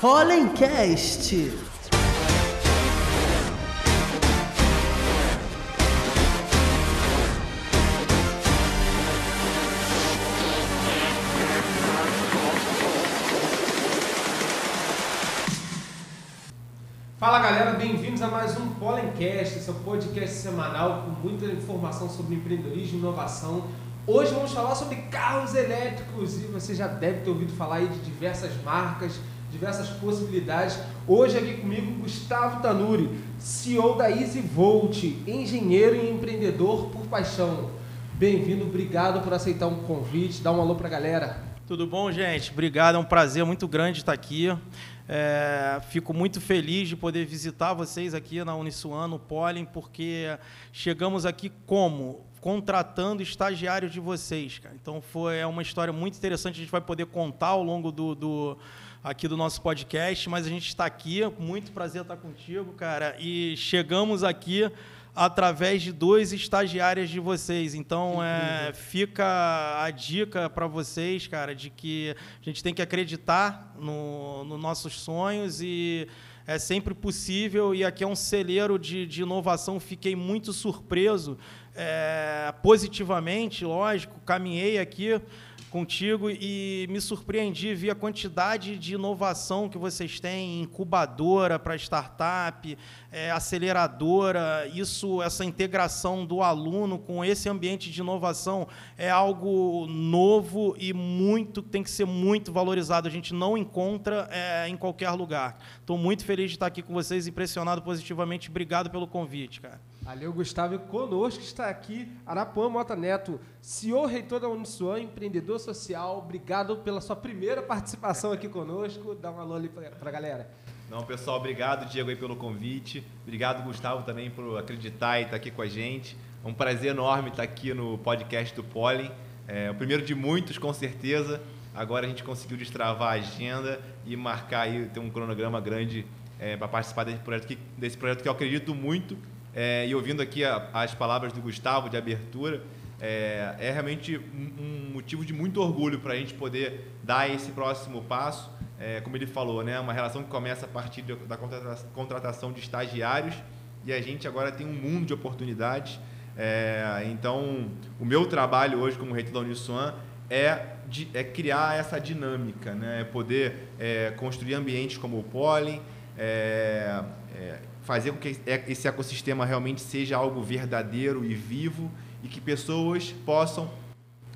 Hollencast. Galera, bem-vindos a mais um Pollencast, seu podcast semanal com muita informação sobre empreendedorismo e inovação. Hoje vamos falar sobre carros elétricos e você já deve ter ouvido falar aí de diversas marcas, diversas possibilidades. Hoje aqui comigo Gustavo Tanuri, CEO da EasyVolt, engenheiro e empreendedor por paixão. Bem-vindo, obrigado por aceitar um convite. Dá um alô pra galera. Tudo bom, gente? Obrigado, é um prazer muito grande estar aqui. É, fico muito feliz de poder visitar vocês aqui na Unisuan, no Pollen, porque chegamos aqui como? Contratando estagiários de vocês. Cara. Então foi é uma história muito interessante, a gente vai poder contar ao longo do, do aqui do nosso podcast, mas a gente está aqui, muito prazer estar contigo, cara, e chegamos aqui através de dois estagiários de vocês. Então, é, fica a dica para vocês, cara, de que a gente tem que acreditar nos no nossos sonhos e é sempre possível. E aqui é um celeiro de, de inovação. Fiquei muito surpreso, é, positivamente, lógico. Caminhei aqui contigo e me surpreendi, vi a quantidade de inovação que vocês têm, incubadora para startup, é, aceleradora, isso, essa integração do aluno com esse ambiente de inovação é algo novo e muito tem que ser muito valorizado. A gente não encontra é, em qualquer lugar. Estou muito feliz de estar aqui com vocês, impressionado positivamente. Obrigado pelo convite, cara. Valeu, Gustavo. E conosco está aqui Arapuã Mota Neto, CEO reitor da Unisuan, empreendedor social. Obrigado pela sua primeira participação aqui conosco. Dá um alô ali para a galera. Não, pessoal, obrigado, Diego, aí, pelo convite. Obrigado, Gustavo, também por acreditar e estar aqui com a gente. É um prazer enorme estar aqui no podcast do Pollen. É o primeiro de muitos, com certeza. Agora a gente conseguiu destravar a agenda e marcar aí, ter um cronograma grande é, para participar desse projeto, que, desse projeto que eu acredito muito. É, e ouvindo aqui a, as palavras do Gustavo de abertura, é, é realmente um, um motivo de muito orgulho para a gente poder dar esse próximo passo é, como ele falou, né, uma relação que começa a partir da contratação de estagiários e a gente agora tem um mundo de oportunidades. É, então, o meu trabalho hoje como reitor da Uniswan é, de, é criar essa dinâmica, né, é poder é, construir ambientes como o Pollen, fazer com que esse ecossistema realmente seja algo verdadeiro e vivo e que pessoas possam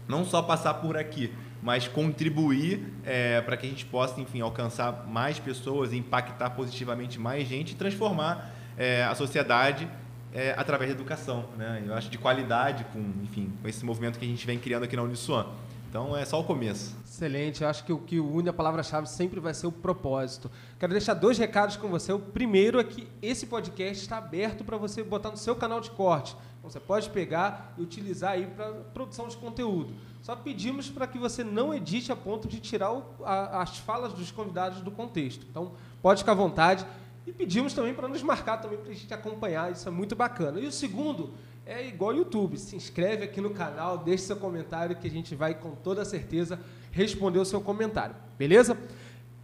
não só passar por aqui, mas contribuir é, para que a gente possa, enfim, alcançar mais pessoas, impactar positivamente mais gente e transformar é, a sociedade é, através da educação, né? Eu acho de qualidade, com, enfim, com esse movimento que a gente vem criando aqui na Uniswan. Então é só o começo. Excelente. Eu acho que o que une a palavra-chave sempre vai ser o propósito. Quero deixar dois recados com você. O primeiro é que esse podcast está aberto para você botar no seu canal de corte. Então, você pode pegar e utilizar aí para produção de conteúdo. Só pedimos para que você não edite a ponto de tirar o, a, as falas dos convidados do contexto. Então, pode ficar à vontade. E pedimos também para nos marcar também para a gente acompanhar, isso é muito bacana. E o segundo é igual ao YouTube, se inscreve aqui no canal, deixe seu comentário que a gente vai com toda certeza responder o seu comentário, beleza?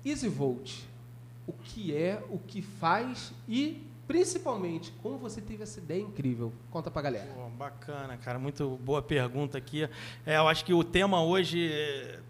EasyVolt, o que é, o que faz e principalmente, como você teve essa ideia incrível? Conta pra galera. Pô, bacana, cara. Muito boa pergunta aqui. É, eu acho que o tema hoje,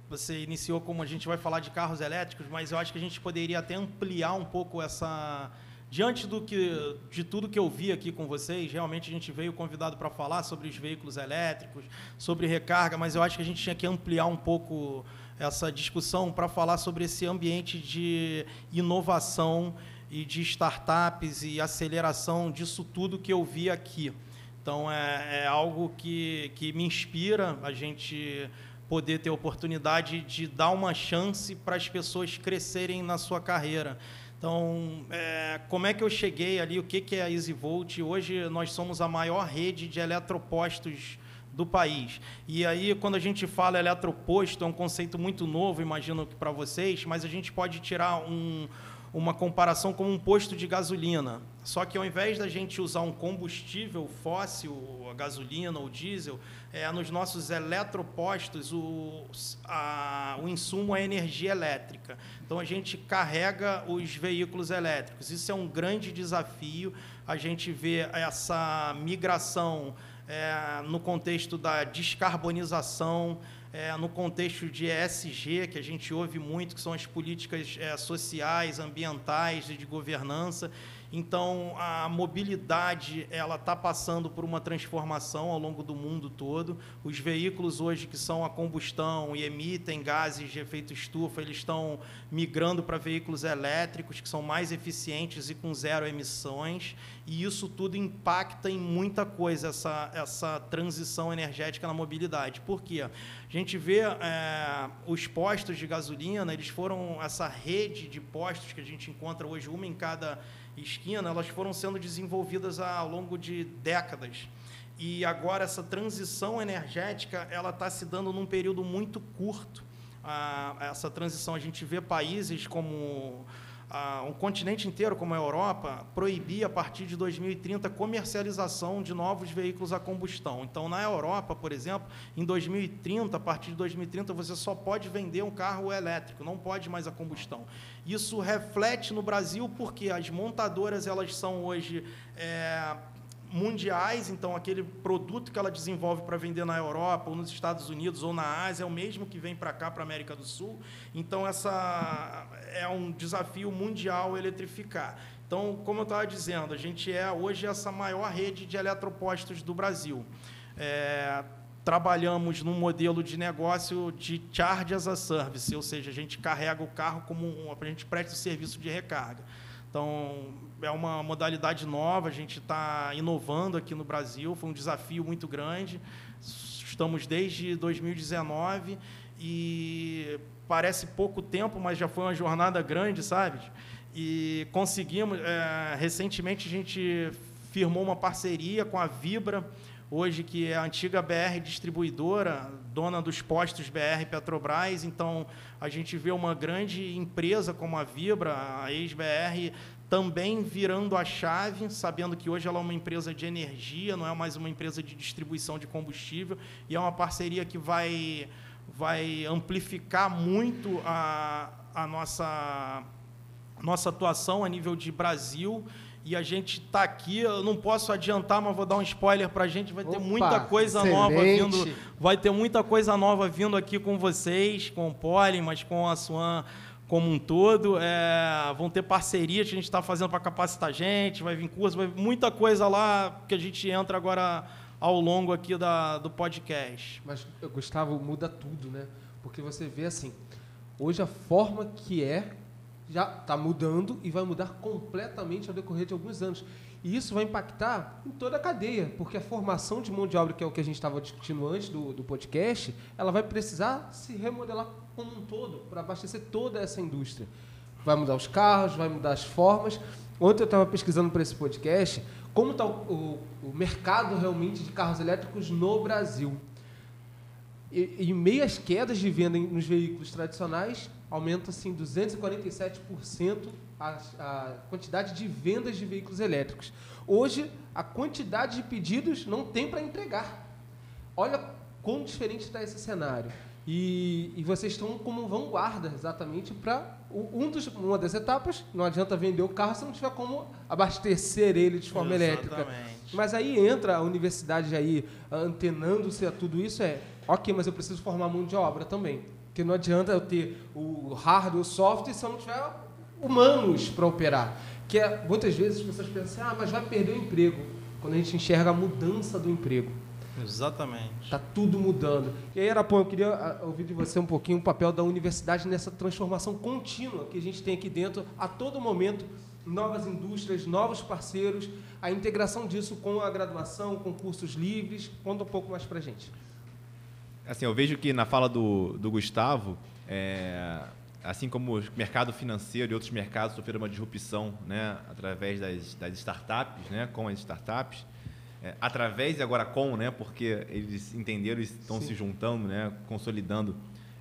você iniciou como a gente vai falar de carros elétricos, mas eu acho que a gente poderia até ampliar um pouco essa. Diante do que, de tudo que eu vi aqui com vocês, realmente a gente veio convidado para falar sobre os veículos elétricos, sobre recarga, mas eu acho que a gente tinha que ampliar um pouco essa discussão para falar sobre esse ambiente de inovação e de startups e aceleração disso tudo que eu vi aqui. Então, é, é algo que, que me inspira a gente poder ter oportunidade de dar uma chance para as pessoas crescerem na sua carreira. Então, é, como é que eu cheguei ali? O que, que é a EasyVolt? Hoje nós somos a maior rede de eletropostos do país. E aí, quando a gente fala eletroposto, é um conceito muito novo, imagino que para vocês, mas a gente pode tirar um, uma comparação como um posto de gasolina. Só que ao invés da gente usar um combustível fóssil, a gasolina ou diesel, é, nos nossos eletropostos o, a, o insumo é energia elétrica. Então a gente carrega os veículos elétricos. Isso é um grande desafio. A gente vê essa migração é, no contexto da descarbonização é, no contexto de ESG, que a gente ouve muito, que são as políticas é, sociais, ambientais e de governança. Então, a mobilidade ela está passando por uma transformação ao longo do mundo todo. Os veículos hoje que são a combustão e emitem gases de efeito estufa, eles estão migrando para veículos elétricos que são mais eficientes e com zero emissões. E isso tudo impacta em muita coisa, essa, essa transição energética na mobilidade. Por quê? A gente vê é, os postos de gasolina, eles foram essa rede de postos que a gente encontra hoje, uma em cada esquina, elas foram sendo desenvolvidas ao longo de décadas. E agora essa transição energética ela está se dando num período muito curto. Ah, essa transição a gente vê países como ah, um continente inteiro, como a Europa, proibir a partir de 2030 a comercialização de novos veículos a combustão. Então, na Europa, por exemplo, em 2030, a partir de 2030, você só pode vender um carro elétrico, não pode mais a combustão. Isso reflete no Brasil porque as montadoras elas são hoje é, mundiais, então aquele produto que ela desenvolve para vender na Europa, ou nos Estados Unidos, ou na Ásia, é o mesmo que vem para cá, para a América do Sul. Então, essa é um desafio mundial eletrificar. Então, como eu estava dizendo, a gente é hoje essa maior rede de eletropostos do Brasil. É, trabalhamos num modelo de negócio de charge as a service, ou seja, a gente carrega o carro como um, a gente presta o serviço de recarga. Então, é uma modalidade nova, a gente está inovando aqui no Brasil, foi um desafio muito grande. Estamos desde 2019 e parece pouco tempo, mas já foi uma jornada grande, sabe? E conseguimos. É, recentemente a gente firmou uma parceria com a Vibra, hoje que é a antiga BR distribuidora, dona dos postos BR Petrobras. Então a gente vê uma grande empresa como a Vibra, a ex-BR, também virando a chave, sabendo que hoje ela é uma empresa de energia, não é mais uma empresa de distribuição de combustível, e é uma parceria que vai, vai amplificar muito a, a nossa, nossa atuação a nível de Brasil. E a gente está aqui, eu não posso adiantar, mas vou dar um spoiler para a gente. Vai ter Opa, muita coisa excelente. nova vindo. Vai ter muita coisa nova vindo aqui com vocês, com o Poli, mas com a Swan como um todo. É, vão ter parcerias que a gente está fazendo para capacitar a gente, vai vir curso, vai muita coisa lá que a gente entra agora ao longo aqui da, do podcast. Mas, Gustavo, muda tudo, né? Porque você vê assim, hoje a forma que é já está mudando e vai mudar completamente ao decorrer de alguns anos. E isso vai impactar em toda a cadeia, porque a formação de mão de obra, que é o que a gente estava discutindo antes do, do podcast, ela vai precisar se remodelar como um todo, para abastecer toda essa indústria. Vai mudar os carros, vai mudar as formas. Ontem eu estava pesquisando para esse podcast como está o, o, o, mercado realmente de carros elétricos no Brasil. E, em meio às quedas de venda nos veículos tradicionais, aumenta assim 247% a, a quantidade de vendas de veículos elétricos. Hoje, a quantidade de pedidos não tem para entregar. Olha quão diferente está esse cenário. E, e, vocês estão como vanguarda exatamente para um uma das etapas. Não adianta vender o carro se não tiver como abastecer ele de forma exatamente. elétrica. Mas aí entra a universidade aí antenando-se a tudo isso. É ok, mas eu preciso formar mão de obra também. Porque não adianta eu ter o hardware, o software, se eu não tiver humanos para operar. Que é, muitas vezes as pessoas pensam, ah, mas vai perder o emprego. Quando a gente enxerga a mudança do emprego. Exatamente. Está tudo mudando. E aí, Arapão, eu queria ah, ouvir de você um pouquinho o papel da universidade nessa transformação contínua que a gente tem aqui dentro, a todo momento, novas indústrias, novos parceiros, a integração disso com a graduação, com cursos livres. Conta um pouco mais para a gente. Assim, eu vejo que na fala do, do Gustavo, é, assim como o mercado financeiro e outros mercados sofreram uma disrupção né, através das, das startups, né, com as startups, é, através e agora com, né, porque eles entenderam e estão Sim. se juntando, né, consolidando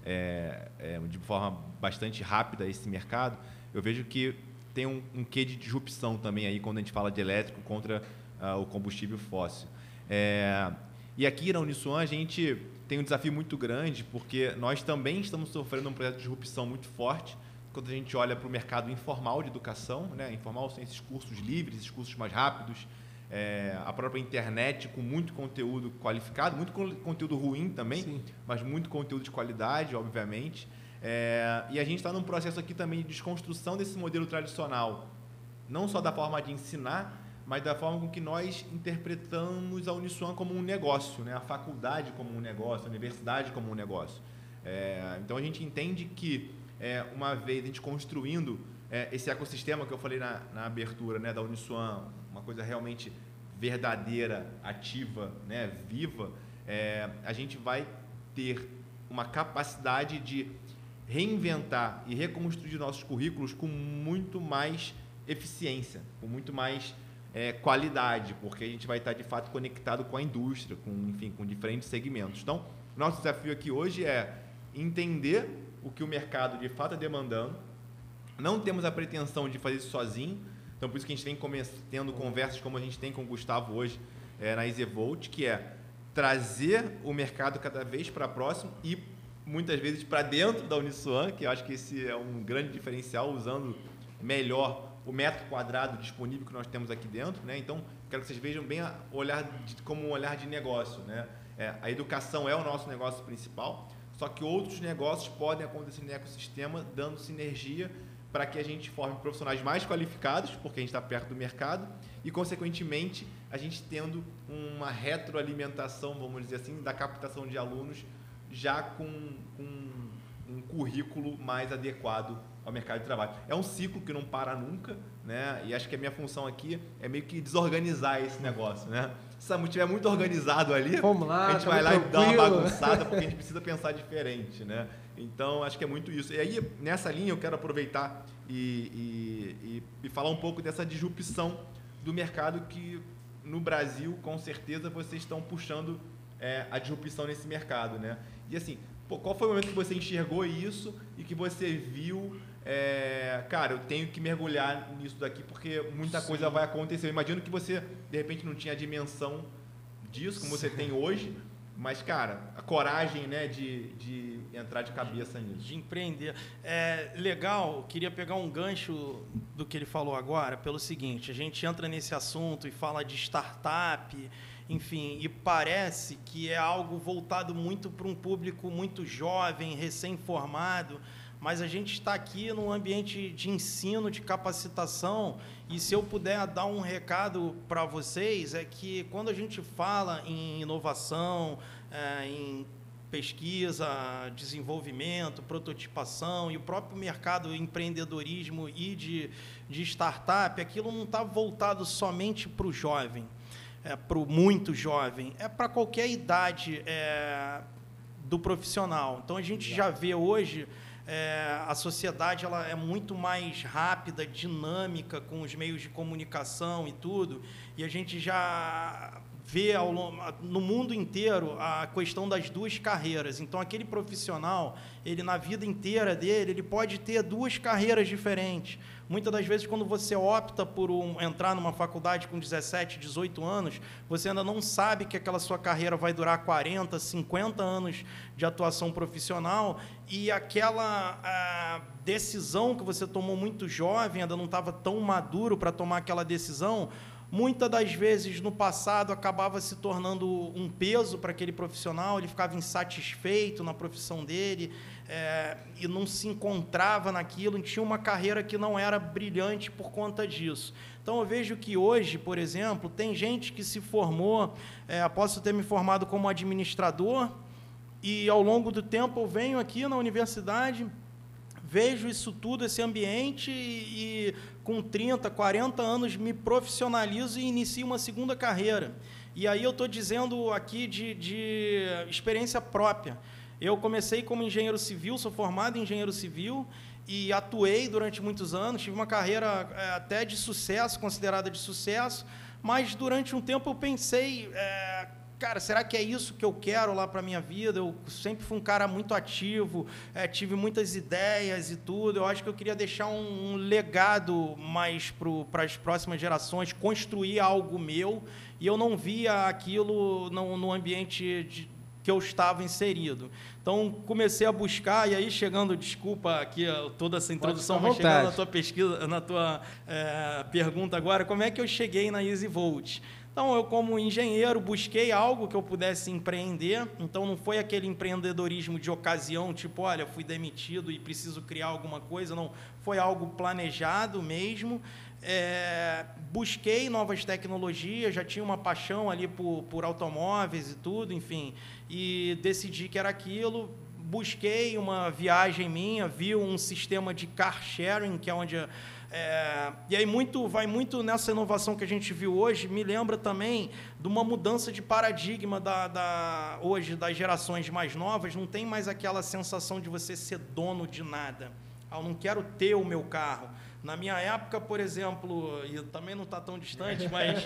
é, é, de forma bastante rápida esse mercado, eu vejo que tem um, um quê de disrupção também aí quando a gente fala de elétrico contra uh, o combustível fóssil. É, e aqui na Uniswan a gente tem um desafio muito grande, porque nós também estamos sofrendo um processo de disrupção muito forte quando a gente olha para o mercado informal de educação, né? informal sem esses cursos livres, esses cursos mais rápidos, é, a própria internet com muito conteúdo qualificado, muito conteúdo ruim também, Sim. mas muito conteúdo de qualidade, obviamente. É, e a gente está num processo aqui também de desconstrução desse modelo tradicional, não só da forma de ensinar, mas da forma com que nós interpretamos a Uniswan como um negócio, né? a faculdade como um negócio, a universidade como um negócio. É, então a gente entende que, é, uma vez a gente construindo é, esse ecossistema que eu falei na, na abertura né, da Uniswan, uma coisa realmente verdadeira, ativa, né, viva, é, a gente vai ter uma capacidade de reinventar e reconstruir nossos currículos com muito mais eficiência, com muito mais é, qualidade, porque a gente vai estar de fato conectado com a indústria, com enfim, com diferentes segmentos. Então, nosso desafio aqui hoje é entender o que o mercado de fato está demandando. Não temos a pretensão de fazer isso sozinho, então por isso que a gente vem tendo conversas como a gente tem com o Gustavo hoje é, na EasyVolt, que é trazer o mercado cada vez para próximo e muitas vezes para dentro da Uniswan, que eu acho que esse é um grande diferencial, usando melhor o metro quadrado disponível que nós temos aqui dentro. Né? Então, quero que vocês vejam bem a olhar de, como um olhar de negócio. Né? É, a educação é o nosso negócio principal, só que outros negócios podem acontecer no ecossistema, dando sinergia para que a gente forme profissionais mais qualificados, porque a gente está perto do mercado, e, consequentemente, a gente tendo uma retroalimentação, vamos dizer assim, da captação de alunos já com, com um currículo mais adequado ao mercado de trabalho. É um ciclo que não para nunca, né? E acho que a minha função aqui é meio que desorganizar esse negócio, né? Se estiver muito organizado ali, Vamos lá, a gente vai lá tranquilo. e dá uma bagunçada porque a gente precisa pensar diferente, né? Então acho que é muito isso. E aí nessa linha eu quero aproveitar e, e, e, e falar um pouco dessa disrupção do mercado que no Brasil com certeza vocês estão puxando é, a disrupção nesse mercado, né? E assim, pô, qual foi o momento que você enxergou isso e que você viu, é, cara, eu tenho que mergulhar nisso daqui porque muita Sim. coisa vai acontecer. Eu imagino que você, de repente, não tinha a dimensão disso como Sim. você tem hoje, mas, cara, a coragem né, de, de entrar de cabeça nisso. De empreender. É legal, queria pegar um gancho do que ele falou agora, pelo seguinte: a gente entra nesse assunto e fala de startup enfim, e parece que é algo voltado muito para um público muito jovem, recém-formado, mas a gente está aqui num ambiente de ensino, de capacitação, e se eu puder dar um recado para vocês, é que quando a gente fala em inovação, é, em pesquisa, desenvolvimento, prototipação e o próprio mercado empreendedorismo e de, de startup, aquilo não está voltado somente para o jovem é, para o muito jovem, é para qualquer idade é, do profissional. Então a gente já vê hoje é, a sociedade ela é muito mais rápida, dinâmica com os meios de comunicação e tudo, e a gente já vê ao, no mundo inteiro a questão das duas carreiras. Então, aquele profissional, ele na vida inteira dele, ele pode ter duas carreiras diferentes. Muitas das vezes, quando você opta por um, entrar numa faculdade com 17, 18 anos, você ainda não sabe que aquela sua carreira vai durar 40, 50 anos de atuação profissional e aquela decisão que você tomou muito jovem, ainda não estava tão maduro para tomar aquela decisão, muitas das vezes no passado acabava se tornando um peso para aquele profissional, ele ficava insatisfeito na profissão dele é, e não se encontrava naquilo, e tinha uma carreira que não era brilhante por conta disso. Então eu vejo que hoje, por exemplo, tem gente que se formou, é, posso ter me formado como administrador, e ao longo do tempo eu venho aqui na universidade vejo isso tudo, esse ambiente, e, com 30, 40 anos me profissionalizo e inicio uma segunda carreira. E aí eu estou dizendo aqui de, de experiência própria. Eu comecei como engenheiro civil, sou formado em engenheiro civil e atuei durante muitos anos, tive uma carreira é, até de sucesso, considerada de sucesso, mas durante um tempo eu pensei, é, cara, será que é isso que eu quero lá para minha vida? Eu sempre fui um cara muito ativo, é, tive muitas ideias e tudo. Eu acho que eu queria deixar um, um legado mais para as próximas gerações, construir algo meu. E eu não via aquilo no, no ambiente de, que eu estava inserido. Então comecei a buscar e aí chegando, desculpa aqui toda essa introdução, mas chegando na tua pesquisa, na tua é, pergunta agora, como é que eu cheguei na Easy Volt? Então, eu, como engenheiro, busquei algo que eu pudesse empreender. Então, não foi aquele empreendedorismo de ocasião, tipo, olha, fui demitido e preciso criar alguma coisa. Não, foi algo planejado mesmo. É, busquei novas tecnologias, já tinha uma paixão ali por, por automóveis e tudo, enfim, e decidi que era aquilo. Busquei uma viagem minha, vi um sistema de car sharing, que é onde é, e aí muito vai muito nessa inovação que a gente viu hoje, me lembra também de uma mudança de paradigma da, da, hoje das gerações mais novas, não tem mais aquela sensação de você ser dono de nada. Ah, eu não quero ter o meu carro. Na minha época, por exemplo, e também não está tão distante, mas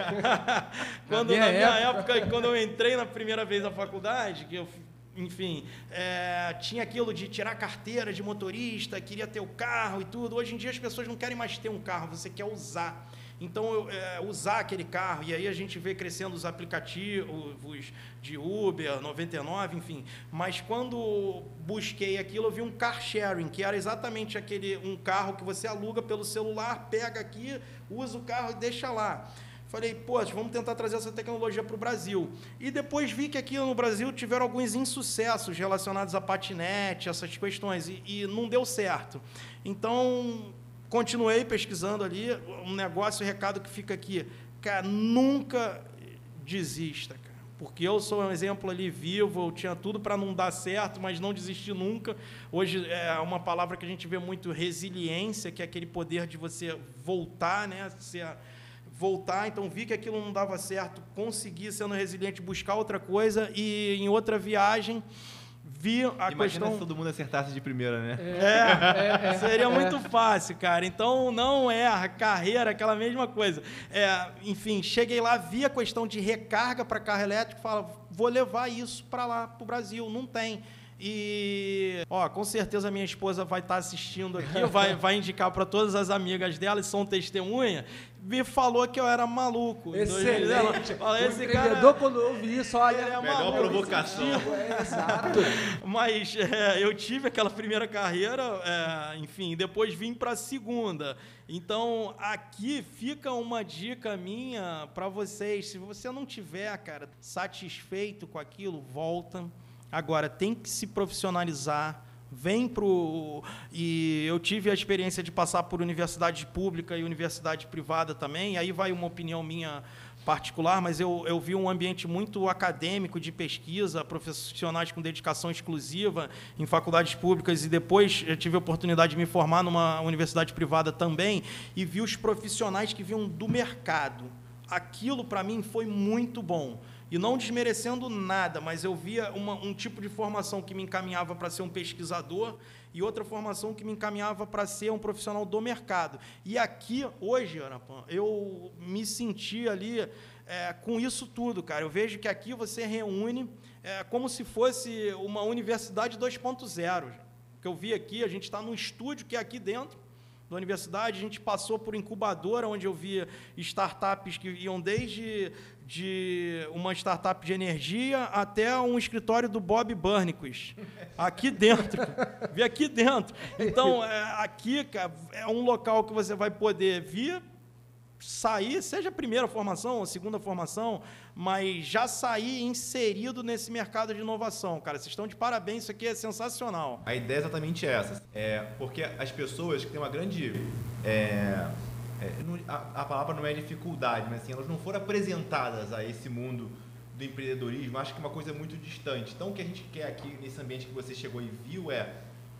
quando na minha, na minha época... época, quando eu entrei na primeira vez na faculdade, que eu enfim, é, tinha aquilo de tirar carteira de motorista, queria ter o carro e tudo. Hoje em dia as pessoas não querem mais ter um carro, você quer usar. Então, é, usar aquele carro, e aí a gente vê crescendo os aplicativos de Uber, 99, enfim. Mas quando busquei aquilo, eu vi um car sharing, que era exatamente aquele um carro que você aluga pelo celular, pega aqui, usa o carro e deixa lá. Falei, pô, vamos tentar trazer essa tecnologia para o Brasil. E depois vi que aqui no Brasil tiveram alguns insucessos relacionados a patinete, essas questões, e, e não deu certo. Então, continuei pesquisando ali. Um negócio, um recado que fica aqui. Cara, nunca desista, cara. Porque eu sou um exemplo ali vivo, eu tinha tudo para não dar certo, mas não desisti nunca. Hoje é uma palavra que a gente vê muito resiliência, que é aquele poder de você voltar, né? Ser voltar, então vi que aquilo não dava certo, consegui, sendo resiliente, buscar outra coisa e em outra viagem vi a Imagina questão... se todo mundo acertasse de primeira, né? É, é, é seria muito fácil, cara. Então, não é a carreira, aquela mesma coisa. É, enfim, cheguei lá, vi a questão de recarga para carro elétrico, falo, vou levar isso para lá, para o Brasil. Não tem. E, ó, com certeza minha esposa vai estar tá assistindo aqui, vai, vai indicar para todas as amigas dela, e são testemunha, me falou que eu era maluco. Excelente. Fala, esse o cara, quando ouve isso, olha... é Melhor maluco, provocação. É, exato. Mas é, eu tive aquela primeira carreira, é, enfim, depois vim para a segunda. Então, aqui fica uma dica minha para vocês. Se você não tiver, cara, satisfeito com aquilo, volta Agora, tem que se profissionalizar, vem para o. E eu tive a experiência de passar por universidade pública e universidade privada também, aí vai uma opinião minha particular, mas eu, eu vi um ambiente muito acadêmico de pesquisa, profissionais com dedicação exclusiva em faculdades públicas e depois eu tive a oportunidade de me formar numa universidade privada também e vi os profissionais que vinham do mercado. Aquilo para mim foi muito bom e não desmerecendo nada, mas eu via uma, um tipo de formação que me encaminhava para ser um pesquisador e outra formação que me encaminhava para ser um profissional do mercado. E aqui, hoje, Arapan, eu me senti ali é, com isso tudo, cara. Eu vejo que aqui você reúne é, como se fosse uma universidade 2.0. Que eu vi aqui, a gente está num estúdio que é aqui dentro, da universidade, a gente passou por incubadora, onde eu via startups que iam desde de uma startup de energia até um escritório do Bob Burnquist. Aqui dentro. Vi aqui dentro. Então, é, aqui cara, é um local que você vai poder vir, sair, seja a primeira formação, a segunda formação, mas já sair inserido nesse mercado de inovação. Cara, vocês estão de parabéns, isso aqui é sensacional. A ideia é exatamente essa. É, porque as pessoas que têm uma grande. É, a, a, palavra não é dificuldade, mas assim, elas não foram apresentadas a esse mundo do empreendedorismo, acho que é uma coisa muito distante. Então, o que a gente quer aqui nesse ambiente que você chegou e viu é,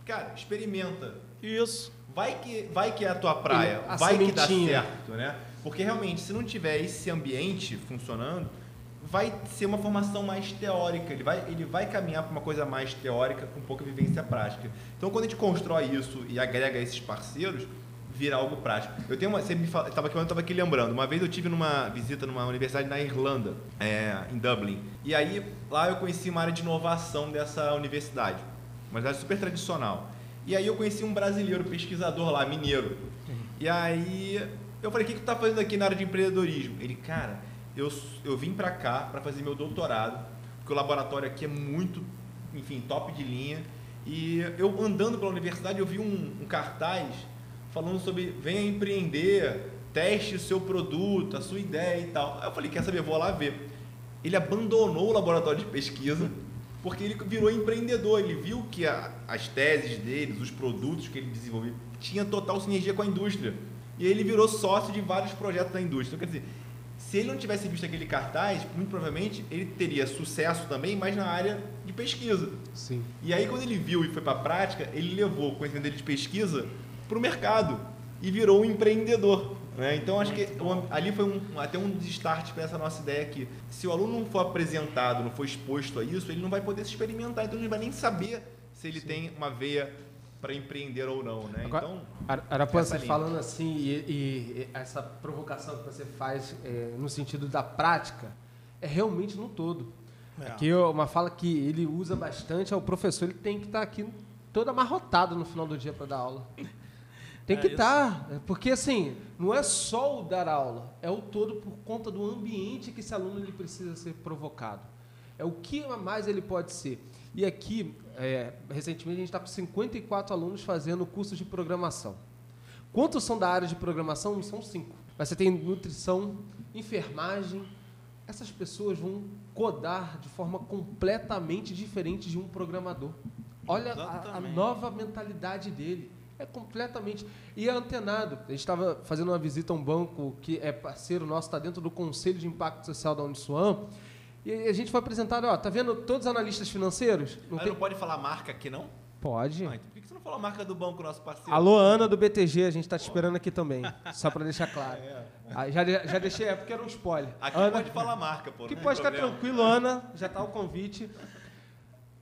cara, experimenta. Isso. Vai que, vai que é a tua praia, a vai sementinha. que dá certo, né? Porque realmente, se não tiver esse ambiente funcionando, vai ser uma formação mais teórica, ele vai, ele vai caminhar para uma coisa mais teórica com pouca vivência prática. Então, quando a gente constrói isso e agrega esses parceiros, vira algo prático. Eu tenho uma, você me fala, tava aqui, eu tava aqui lembrando. Uma vez eu tive numa visita numa universidade na Irlanda, é, em Dublin. E aí lá eu conheci uma área de inovação dessa universidade, uma universidade super tradicional. E aí eu conheci um brasileiro pesquisador lá, mineiro. E aí eu falei: "O que que tu tá fazendo aqui na área de empreendedorismo?" Ele, cara, eu eu vim para cá para fazer meu doutorado, porque o laboratório aqui é muito, enfim, top de linha. E eu andando pela universidade, eu vi um, um cartaz falando sobre venha empreender, teste o seu produto, a sua ideia e tal. Aí eu falei, quer saber, vou lá ver. Ele abandonou o laboratório de pesquisa porque ele virou empreendedor. Ele viu que a, as teses deles, os produtos que ele desenvolveu, tinha total sinergia com a indústria. E aí ele virou sócio de vários projetos da indústria. Então, quer dizer, se ele não tivesse visto aquele cartaz, muito provavelmente ele teria sucesso também, mas na área de pesquisa. Sim. E aí, quando ele viu e foi para a prática, ele levou o conhecimento dele de pesquisa para o mercado e virou um empreendedor. Né? Então, acho que ali foi um- até um dos starts para essa nossa ideia aqui. Se o aluno não for apresentado, não for exposto a isso, ele não vai poder se experimentar, então ele não vai nem saber se ele tem uma veia para empreender ou não. Né? Agora, Então, Ara- Arapuã, você falando assim, e, e- e essa provocação que você faz é, no sentido da prática, é realmente no todo. É. Aqui ó, uma fala que ele usa bastante é o professor, ele tem que estar aqui todo amarrotado no final do dia para dar aula. Tem É que estar, porque assim, não é só o dar aula, é o todo por conta do ambiente que esse aluno ele precisa ser provocado. É o que mais ele pode ser. E aqui, é, recentemente, a gente está com 54 alunos fazendo cursos de programação. Quantos são da área de programação? São cinco. Mas você tem nutrição, enfermagem. Essas pessoas vão codar de forma completamente diferente de um programador. Olha a, a nova mentalidade dele. É completamente. E é antenado. A gente estava fazendo uma visita a um banco que é parceiro nosso, está dentro do Conselho de Impacto Social da Uniswan. E a gente foi apresentado, ó, tá vendo todos os analistas financeiros? Não tem- não pode falar marca aqui, não? Pode. Ah, então por que você não falou a marca do banco, nosso parceiro? Alô, Ana do BTG, a gente está te esperando aqui também. Só para deixar claro. Ah, já, de- já deixei, é porque era um spoiler. Aqui Ana, pode falar marca, pô. que pode ficar problema. tranquilo, Ana, já está o convite.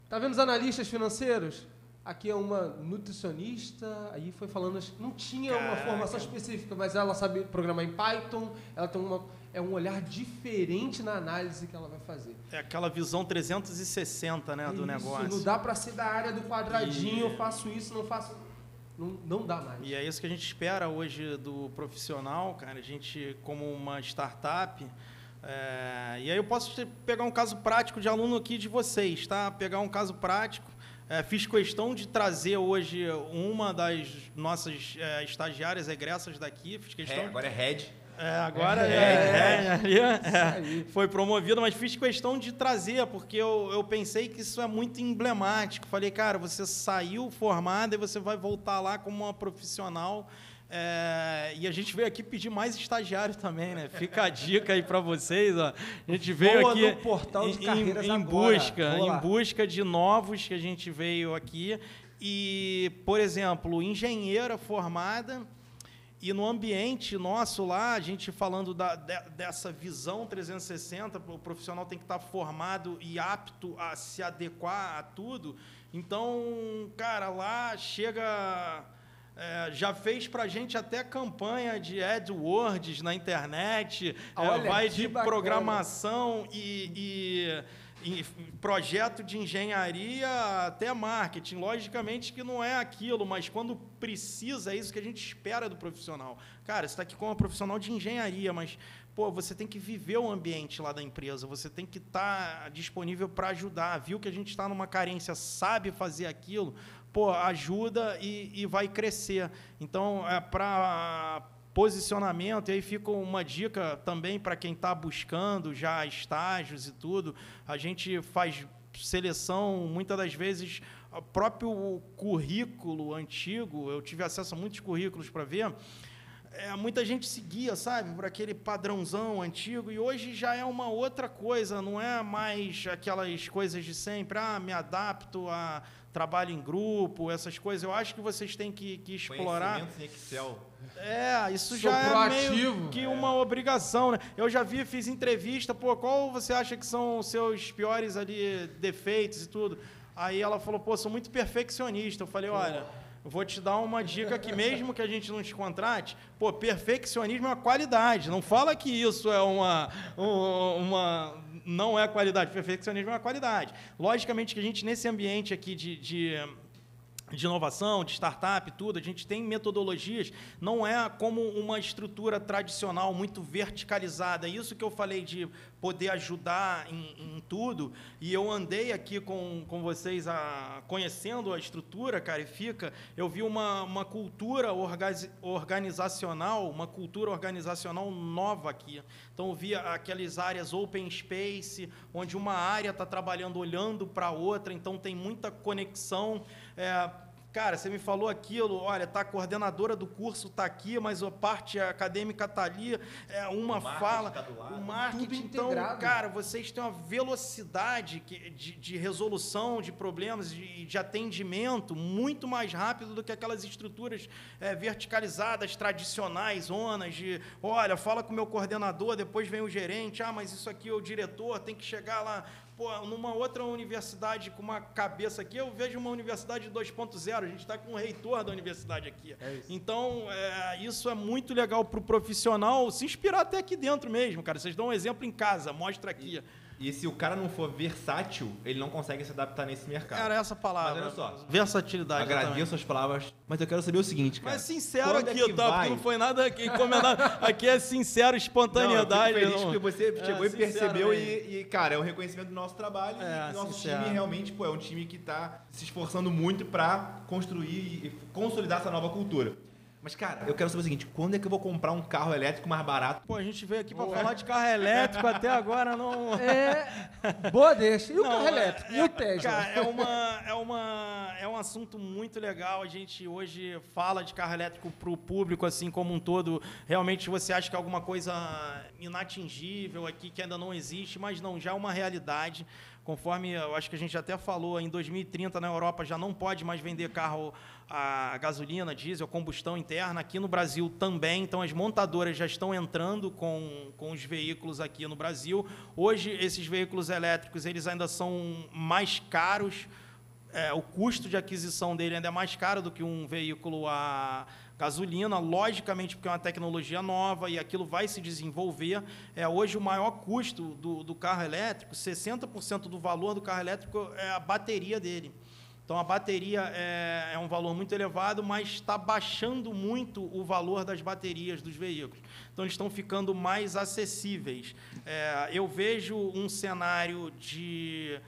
Tá vendo os analistas financeiros? Aqui é uma nutricionista, aí foi falando, não tinha uma Caraca. formação específica, mas ela sabe programar em Python, ela tem uma, é um olhar diferente na análise que ela vai fazer. É aquela visão 360 né, do Isso, negócio. Não dá para ser da área do quadradinho, eu faço isso, não faço. Não, não dá mais. E é isso que a gente espera hoje do profissional, cara. A gente, como uma startup. é, E aí eu posso pegar um caso prático de aluno aqui de vocês, tá? Pegar um caso prático. É, fiz questão de trazer hoje uma das nossas é, estagiárias egressas daqui. Fiz questão. É, agora é Red. É, agora É, é, é, é, foi promovido, mas fiz questão de trazer, porque eu, eu pensei que isso é muito emblemático. Falei, cara, você saiu formada e você vai voltar lá como uma profissional. É, e a gente veio aqui pedir mais estagiário também, né? Fica a dica aí para vocês. Ó. A gente veio Voa aqui no portal de carreiras em, em busca, em busca de novos que a gente veio aqui. E, por exemplo, engenheira formada e no ambiente nosso lá, a gente falando da- de- dessa visão 360, o profissional tem que estar formado e apto a se adequar a tudo. Então, cara, lá chega. É, já fez pra gente até campanha de AdWords na internet, é, Olha, vai que de bacana. programação e, e- e projeto de engenharia até marketing. Logicamente que não é aquilo, mas quando precisa, é isso que a gente espera do profissional. Cara, você está aqui como profissional de engenharia, mas pô, você tem que viver o ambiente lá da empresa, você tem que estar disponível para ajudar. Viu que a gente está numa carência, sabe fazer aquilo, pô, ajuda e, e vai crescer. Então, é para posicionamento, e aí fica uma dica também para quem está buscando já estágios e tudo. A gente faz seleção, muitas das vezes, o próprio currículo antigo, eu tive acesso a muitos currículos para ver, é, muita gente seguia, sabe, por aquele padrãozão antigo, e hoje já é uma outra coisa, não é mais aquelas coisas de sempre, ah, me adapto a trabalho em grupo, essas coisas. Eu acho que vocês têm que, que explorar. Em Excel. É, isso Sou já é meio que uma obrigação, né? Eu já vi, fiz entrevista, pô, qual você acha que são os seus piores ali defeitos e tudo? Aí ela falou, pô, sou muito perfeccionista. Eu falei, olha, vou te dar uma dica que mesmo que a gente não te contrate, pô, perfeccionismo é uma qualidade. Não fala que isso é uma, uma não é qualidade. Perfeccionismo é uma qualidade. Logicamente que a gente nesse ambiente aqui de, de de inovação, de startup, tudo, a gente tem metodologias, não é como uma estrutura tradicional muito verticalizada. Isso que eu falei de poder ajudar em, em tudo. E eu andei aqui com, com vocês a, conhecendo a estrutura, cara, e fica, eu vi uma, uma cultura organizacional, uma cultura organizacional nova aqui. Então eu vi aquelas áreas open space, onde uma área está trabalhando olhando para outra, então tem muita conexão. É, Cara, você me falou aquilo, olha, tá a coordenadora do curso tá aqui, mas a parte acadêmica tá ali, é uma o fala, tá o marketing, então, cara, vocês têm uma velocidade de, de resolução de problemas, de, de, atendimento muito mais rápido do que aquelas estruturas é, verticalizadas, tradicionais, zonas de, olha, fala com o meu coordenador, depois vem o gerente, ah, mas isso aqui é o diretor, tem que chegar lá Pô, numa outra universidade com uma cabeça aqui, eu vejo uma universidade 2.0. A gente está com o reitor da universidade aqui. É isso. Então, é, isso é muito legal para o profissional se inspirar até aqui dentro mesmo, cara. Vocês dão um exemplo em casa, mostra aqui. E e se o cara não for versátil, ele não consegue se adaptar nesse mercado. Era essa palavra. Mas olha só. Versatilidade. Agradeço as palavras, mas eu quero saber o seguinte, cara. Mas sincero aqui, é tá? Vai? Porque não foi nada aqui combinado. aqui é sincero, espontaneidade. Não, eu feliz não. você é, chegou é, e percebeu e, e, cara, é um reconhecimento do nosso trabalho. É, e nosso sincero. time realmente, pô, é um time que está se esforçando muito para construir e consolidar essa nova cultura. Mas, cara, eu quero saber o seguinte: quando é que eu vou comprar um carro elétrico mais barato? Pô, a gente veio aqui pra falar de carro elétrico até agora não. É. Boa, deixa. E o não, carro é, elétrico? É, e o Tesla? Cara, é, uma, é, uma, é um assunto muito legal. A gente hoje fala de carro elétrico pro público, assim como um todo. Realmente você acha que é alguma coisa inatingível aqui, que ainda não existe, mas não, já é uma realidade. Conforme eu acho que a gente até falou, em 2030 na Europa já não pode mais vender carro a gasolina, diesel, combustão interna. Aqui no Brasil também. Então as montadoras já estão entrando com, com os veículos aqui no Brasil. Hoje esses veículos elétricos eles ainda são mais caros. É, o custo de aquisição dele ainda é mais caro do que um veículo a gasolina, logicamente porque é uma tecnologia nova e aquilo vai se desenvolver. É, hoje o maior custo do, do carro elétrico, 60% do valor do carro elétrico é a bateria dele. Então a bateria é, é um valor muito elevado, mas está baixando muito o valor das baterias dos veículos. Então eles estão ficando mais acessíveis. É, eu vejo um cenário de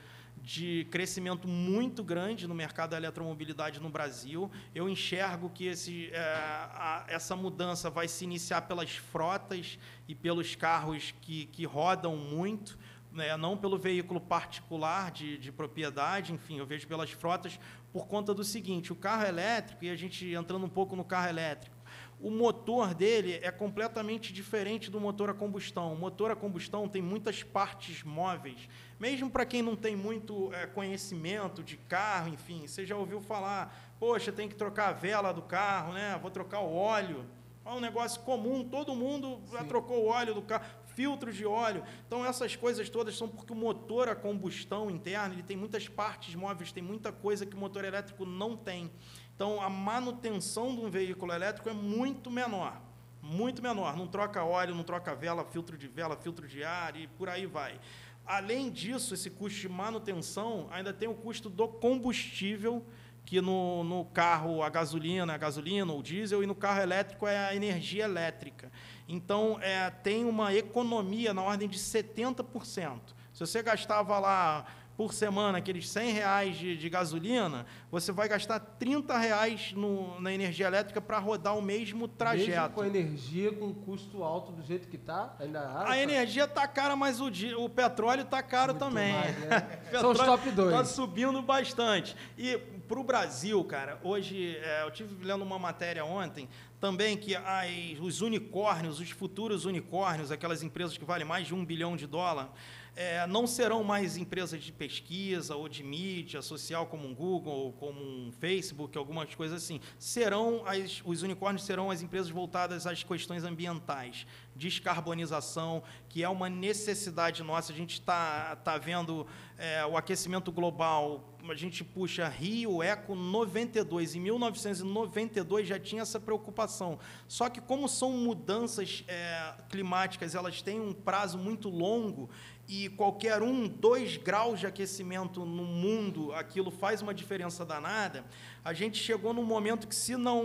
de crescimento muito grande no mercado da eletromobilidade no Brasil. Eu enxergo que esse, é, a, essa mudança vai se iniciar pelas frotas e pelos carros que, que rodam muito, né, não pelo veículo particular de, de propriedade, enfim, eu vejo pelas frotas por conta do seguinte: o carro elétrico, e a gente entrando um pouco no carro elétrico, o motor dele é completamente diferente do motor a combustão. O motor a combustão tem muitas partes móveis mesmo para quem não tem muito é, conhecimento de carro, enfim, você já ouviu falar, poxa, tem que trocar a vela do carro, né? Vou trocar o óleo. É um negócio comum, todo mundo já trocou o óleo do carro, filtros de óleo. Então essas coisas todas são porque o motor a combustão interna, ele tem muitas partes móveis, tem muita coisa que o motor elétrico não tem. Então a manutenção de um veículo elétrico é muito menor muito menor. Não troca óleo, não troca vela, filtro de vela, filtro de ar e por aí vai. Além disso, esse custo de manutenção ainda tem o custo do combustível, que no, no carro a gasolina é a gasolina, o diesel, e no carro elétrico é a energia elétrica. Então, é, tem uma economia na ordem de 70%. Se você gastava lá por semana aqueles 100 reais de, de gasolina, você vai gastar 30 reais no, na energia elétrica para rodar o mesmo trajeto. Mesmo com energia com custo alto do jeito que está, ainda A energia está cara, mas o, o petróleo está caro Muito também. Mais, né? São os top 2. Está subindo bastante. E para o Brasil, cara, hoje, é, eu tive lendo uma matéria ontem, também que as, os unicórnios, os futuros unicórnios, aquelas empresas que valem mais de um bilhão de dólar, é, não serão mais empresas de pesquisa ou de mídia social como um Google, como um Facebook, algumas coisas assim. Serão as, os unicórnios serão as empresas voltadas às questões ambientais, descarbonização, que é uma necessidade nossa. A gente está tá vendo é, o aquecimento global. A gente puxa Rio Eco 92. Em 1992 já tinha essa preocupação. Só que como são mudanças é, climáticas, elas têm um prazo muito longo e qualquer um, dois graus de aquecimento no mundo, aquilo faz uma diferença danada, a gente chegou num momento que, se não,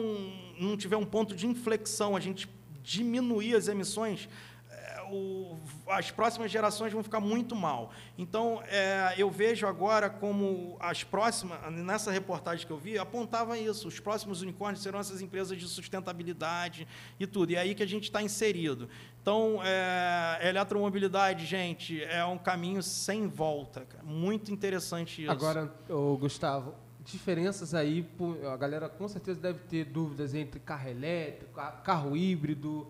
não tiver um ponto de inflexão, a gente diminuir as emissões, o, as próximas gerações vão ficar muito mal. Então, é, eu vejo agora como as próximas, nessa reportagem que eu vi, apontava isso. Os próximos unicórnios serão essas empresas de sustentabilidade e tudo. E é aí que a gente está inserido. Então, é, eletromobilidade, gente, é um caminho sem volta. Muito interessante isso. Agora, Gustavo, diferenças aí, a galera com certeza deve ter dúvidas entre carro elétrico, carro híbrido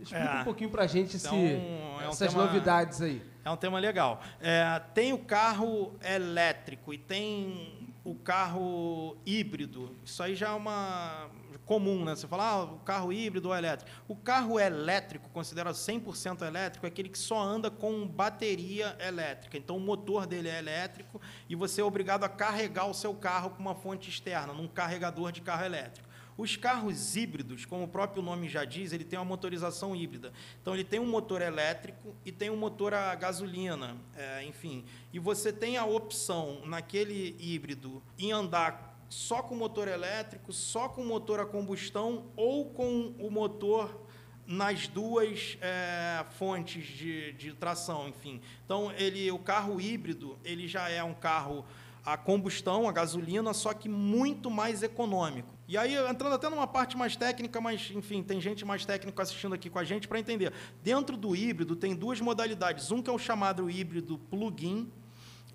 Explica é, um pouquinho para a gente então, esse, é um essas tema, novidades aí. É um tema legal. É, tem o carro elétrico e tem o carro híbrido. Isso aí já é uma comum, né? Você fala, ah, o carro híbrido ou elétrico. O carro elétrico, considerado 100% elétrico, é aquele que só anda com bateria elétrica. Então, o motor dele é elétrico e você é obrigado a carregar o seu carro com uma fonte externa, num carregador de carro elétrico. Os carros híbridos, como o próprio nome já diz, ele tem uma motorização híbrida. Então, ele tem um motor elétrico e tem um motor a gasolina, é, enfim. E você tem a opção, naquele híbrido, em andar só com motor elétrico, só com motor a combustão ou com o motor nas duas é, fontes de, de tração, enfim. Então, ele, o carro híbrido, ele já é um carro a combustão, a gasolina, só que muito mais econômico. E aí, entrando até numa parte mais técnica, mas, enfim, tem gente mais técnica assistindo aqui com a gente para entender. Dentro do híbrido, tem duas modalidades. Um que é o chamado híbrido plug-in,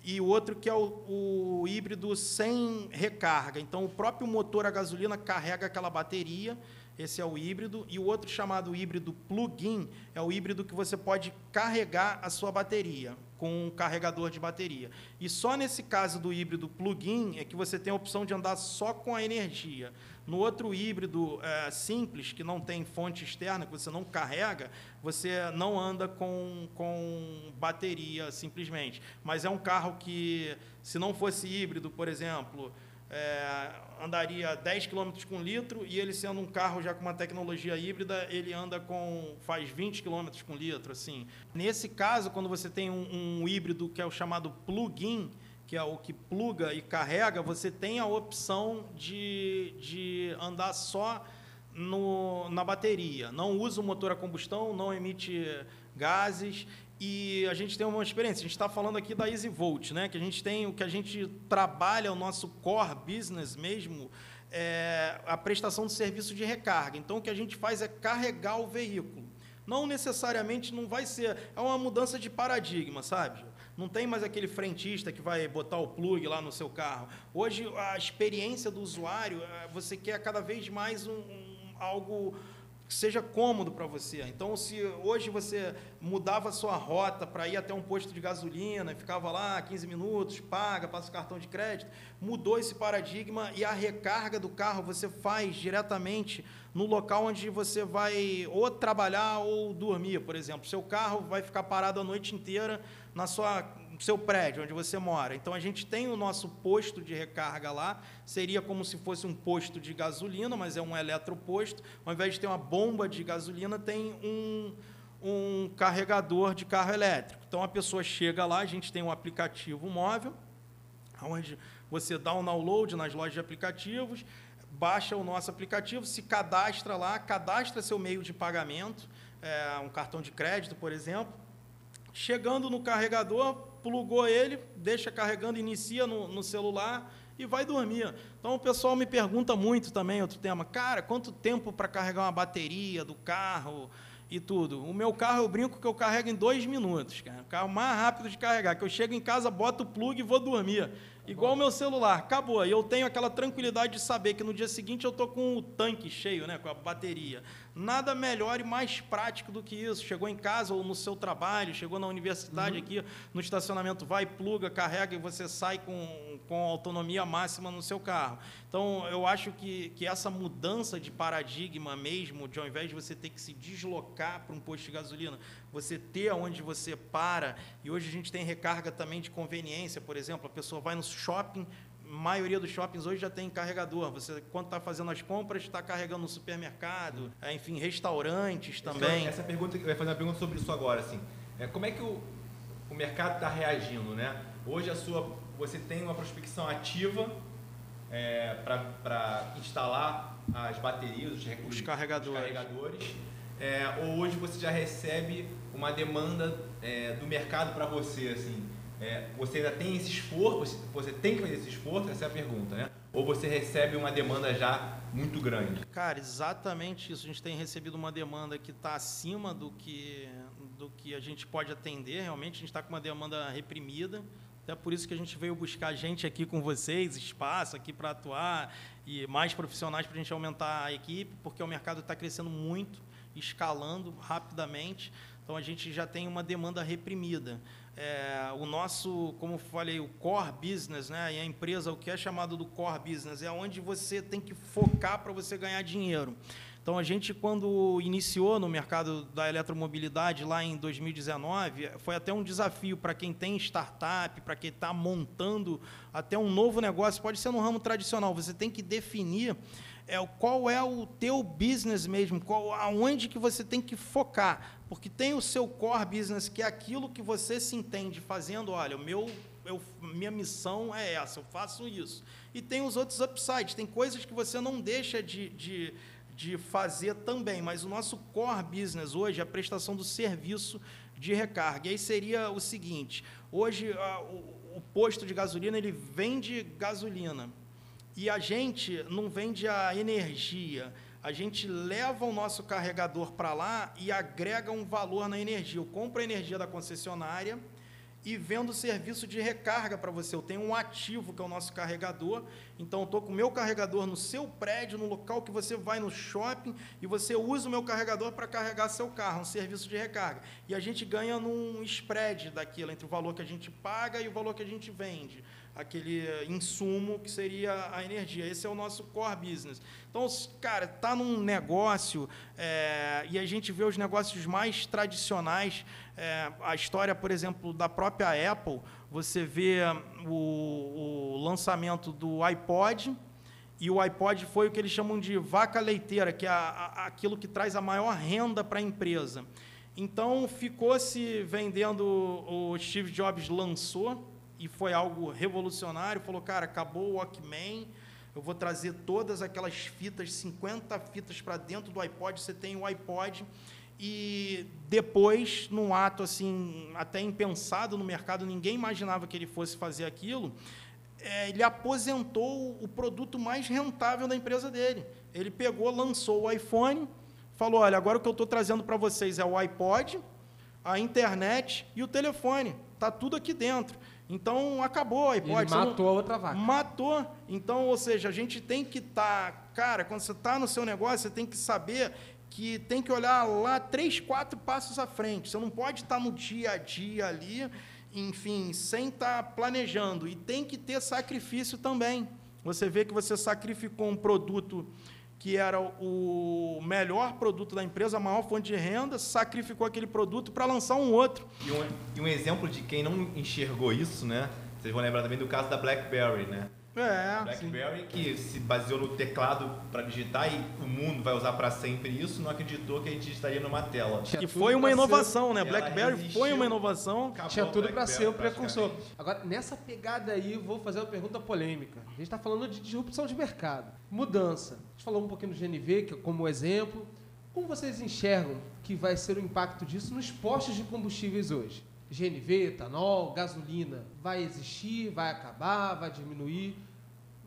e o outro que é o, o, híbrido sem recarga. Então, o próprio motor a gasolina carrega aquela bateria esse é o híbrido. E o outro chamado híbrido plug-in é o híbrido que você pode carregar a sua bateria com um carregador de bateria. E só nesse caso do híbrido plug-in é que você tem a opção de andar só com a energia. No outro híbrido é, simples, que não tem fonte externa, que você não carrega, você não anda com, com bateria simplesmente. Mas é um carro que, se não fosse híbrido, por exemplo, é, andaria 10 km com litro e ele sendo um carro já com uma tecnologia híbrida, ele anda com faz 20 km com litro, assim. Nesse caso, quando você tem um, um híbrido que é o chamado plug-in, que é o que pluga e carrega, você tem a opção de, de andar só no, na bateria. Não usa o motor a combustão, não emite gases e a gente tem uma experiência. A gente está falando aqui da EasyVolt, né? que a gente tem o que a gente trabalha, o nosso core business mesmo, é a prestação de serviço de recarga. Então, o que a gente faz é carregar o veículo. Não necessariamente não vai ser. É uma mudança de paradigma, sabe? Não tem mais aquele frentista que vai botar o plug lá no seu carro. Hoje, a experiência do usuário, é, você quer cada vez mais um, um algo que seja cômodo para você. Então, se hoje você mudava a sua rota para ir até um posto de gasolina, e ficava lá 15 minutos, paga, passa o cartão de crédito, mudou esse paradigma e a recarga do carro você faz diretamente no local onde você vai ou trabalhar ou dormir, por exemplo. Seu carro vai ficar parado a noite inteira na sua seu prédio onde você mora. Então a gente tem o nosso posto de recarga lá, seria como se fosse um posto de gasolina, mas é um eletroposto. Ao invés de ter uma bomba de gasolina, tem um, um carregador de carro elétrico. Então a pessoa chega lá, a gente tem um aplicativo móvel, onde você dá um download nas lojas de aplicativos, baixa o nosso aplicativo, se cadastra lá, cadastra seu meio de pagamento, é, um cartão de crédito, por exemplo. Chegando no carregador, plugou ele, deixa carregando, inicia no, no celular e vai dormir. Então o pessoal me pergunta muito também, outro tema, cara, quanto tempo para carregar uma bateria do carro e tudo? O meu carro eu brinco que eu carrego em dois minutos, cara. carro mais rápido de carregar, que eu chego em casa, boto o plug e vou dormir. Igual o meu celular, acabou. E eu tenho aquela tranquilidade de saber que no dia seguinte eu estou com o tanque cheio, né, com a bateria. Nada melhor e mais prático do que isso. Chegou em casa ou no seu trabalho, chegou na universidade aqui, no estacionamento, vai, pluga, carrega e você sai com, com autonomia máxima no seu carro. Então, eu acho que, que essa mudança de paradigma mesmo, de ao invés de você ter que se deslocar para um posto de gasolina, você ter onde você para, e hoje a gente tem recarga também de conveniência, por exemplo, a pessoa vai no shopping, maioria dos shoppings hoje já tem carregador. Você, quando está fazendo as compras, está carregando no supermercado, é, enfim, restaurantes também. Essa pergunta, eu ia fazer uma pergunta sobre isso agora, assim. É, como é que o, o mercado está reagindo, né? Hoje a sua, você tem uma prospecção ativa é, para instalar as baterias, os, os carregadores. Os carregadores é, ou hoje você já recebe uma demanda é, do mercado para você, assim? É, você ainda tem esse esforço, você tem que fazer esse esforço, essa é a pergunta, né? Ou você recebe uma demanda já muito grande? Cara, exatamente isso. A gente tem recebido uma demanda que está acima do que, do que a gente pode atender. Realmente, a gente está com uma demanda reprimida. Até por isso que a gente veio buscar gente aqui com vocês, espaço aqui para atuar e mais profissionais para a gente aumentar a equipe, porque o mercado está crescendo muito, escalando rapidamente. Então a gente já tem uma demanda reprimida. É, o nosso, como falei, o core business, né, e a empresa, o que é chamado do core business, é onde você tem que focar para você ganhar dinheiro. Então, a gente, quando iniciou no mercado da eletromobilidade lá em 2019, foi até um desafio para quem tem startup, para quem está montando até um novo negócio, pode ser no ramo tradicional, você tem que definir é, qual é o teu business mesmo, qual, aonde que você tem que focar. Porque tem o seu core business, que é aquilo que você se entende fazendo, olha, o meu, eu, minha missão é essa, eu faço isso. E tem os outros upsides, tem coisas que você não deixa de, de, de fazer também, mas o nosso core business hoje é a prestação do serviço de recarga. E aí seria o seguinte, hoje a, o, o posto de gasolina, ele vende gasolina, e a gente não vende a energia, a gente leva o nosso carregador para lá e agrega um valor na energia. Eu compro a energia da concessionária e vendo o serviço de recarga para você. Eu tenho um ativo que é o nosso carregador, então eu estou com o meu carregador no seu prédio, no local que você vai no shopping, e você usa o meu carregador para carregar seu carro, um serviço de recarga. E a gente ganha num spread daquilo, entre o valor que a gente paga e o valor que a gente vende aquele insumo que seria a energia. Esse é o nosso core business. Então, cara, tá num negócio é, e a gente vê os negócios mais tradicionais. É, a história, por exemplo, da própria Apple. Você vê o, o lançamento do iPod e o iPod foi o que eles chamam de vaca leiteira, que é aquilo que traz a maior renda para a empresa. Então ficou se vendendo, o Steve Jobs lançou e foi algo revolucionário. Falou, cara, acabou o Walkman, eu vou trazer todas aquelas fitas, 50 fitas para dentro do iPod, você tem o iPod. E depois, num ato assim, até impensado no mercado, ninguém imaginava que ele fosse fazer aquilo, é, ele aposentou o produto mais rentável da empresa dele. Ele pegou, lançou o iPhone, falou: olha, agora o que eu estou trazendo para vocês é o iPod, a internet e o telefone. Está tudo aqui dentro. Então acabou a hipótese. Ele matou a outra vaca. Matou. Então, ou seja, a gente tem que estar. Tá, cara, quando você está no seu negócio, você tem que saber que tem que olhar lá três, quatro passos à frente. Você não pode estar no dia a dia ali, enfim, sem estar planejando. E tem que ter sacrifício também. Você vê que você sacrificou um produto que era o melhor produto da empresa, a maior fonte de renda, sacrificou aquele produto para lançar um outro. E um, e um, exemplo de quem não enxergou isso, né? Vocês vão lembrar também do caso da BlackBerry, né? É, BlackBerry sim. que se baseou no teclado para digitar e o mundo vai usar para sempre isso, não acreditou que a gente estaria numa tela. Que foi uma inovação, ser... né? BlackBerry foi uma inovação. Tinha tudo para ser o precursor. Agora, nessa pegada aí, vou fazer uma pergunta polêmica. A gente está falando de disrupção de mercado, mudança. A gente falou um pouquinho do GNV, que é como exemplo. Como vocês enxergam que vai ser o impacto disso nos postos de combustíveis hoje? GNV, etanol, gasolina, vai existir, vai acabar, vai diminuir?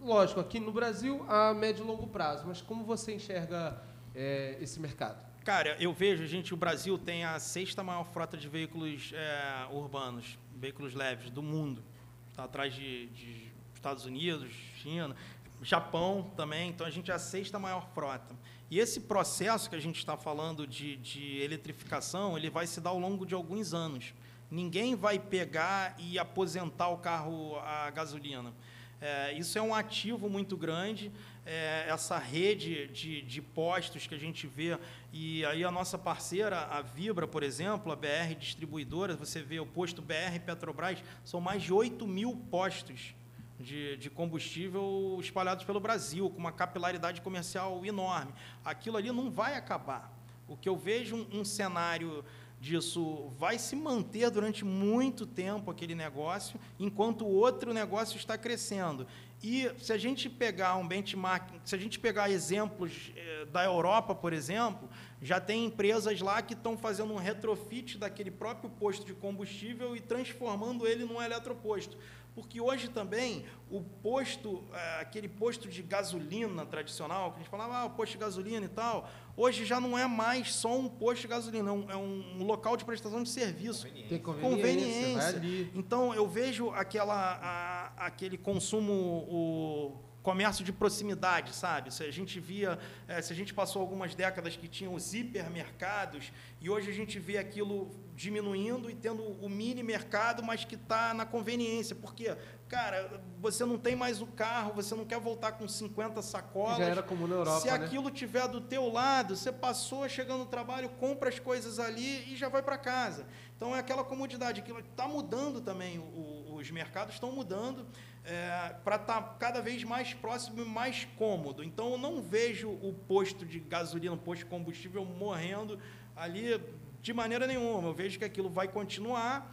Lógico, aqui no Brasil a médio e longo prazo, mas como você enxerga é, esse mercado? Cara, eu vejo, gente, o Brasil tem a sexta maior frota de veículos é, urbanos, veículos leves do mundo. Está atrás de, de Estados Unidos, China, Japão também. Então a gente é a sexta maior frota. E esse processo que a gente está falando de, de eletrificação, ele vai se dar ao longo de alguns anos. Ninguém vai pegar e aposentar o carro a gasolina. É, isso é um ativo muito grande, é, essa rede de, de postos que a gente vê, e aí a nossa parceira, a Vibra, por exemplo, a BR Distribuidora, você vê o posto BR Petrobras, são mais de 8 mil postos de, de combustível espalhados pelo Brasil, com uma capilaridade comercial enorme. Aquilo ali não vai acabar. O que eu vejo um, um cenário disso vai se manter durante muito tempo aquele negócio, enquanto o outro negócio está crescendo. E se a gente pegar um benchmark, se a gente pegar exemplos eh, da Europa, por exemplo, já tem empresas lá que estão fazendo um retrofit daquele próprio posto de combustível e transformando ele num eletroposto. Porque hoje também o posto, é, aquele posto de gasolina tradicional, que a gente falava, ah, o posto de gasolina e tal, hoje já não é mais só um posto de gasolina, é um, é local de prestação de serviço. Conveniência. Tem conveniência. conveniência. Então eu vejo aquela, a, aquele consumo. O, comércio de proximidade, sabe? Se a gente via, é, se a gente passou algumas décadas que tinham os hipermercados e hoje a gente vê aquilo diminuindo e tendo o mini mercado, mas que está na conveniência, porque cara, você não tem mais o carro, você não quer voltar com 50 sacolas. Já era comum na Europa, Se né? aquilo tiver do teu lado, você passou, chegando no trabalho, compra as coisas ali e já vai para casa. Então é aquela comodidade, aquilo está mudando também, o, os mercados estão mudando é, para estar tá cada vez mais próximo e mais cômodo. Então, eu não vejo o posto de gasolina, o posto de combustível morrendo ali de maneira nenhuma. Eu vejo que aquilo vai continuar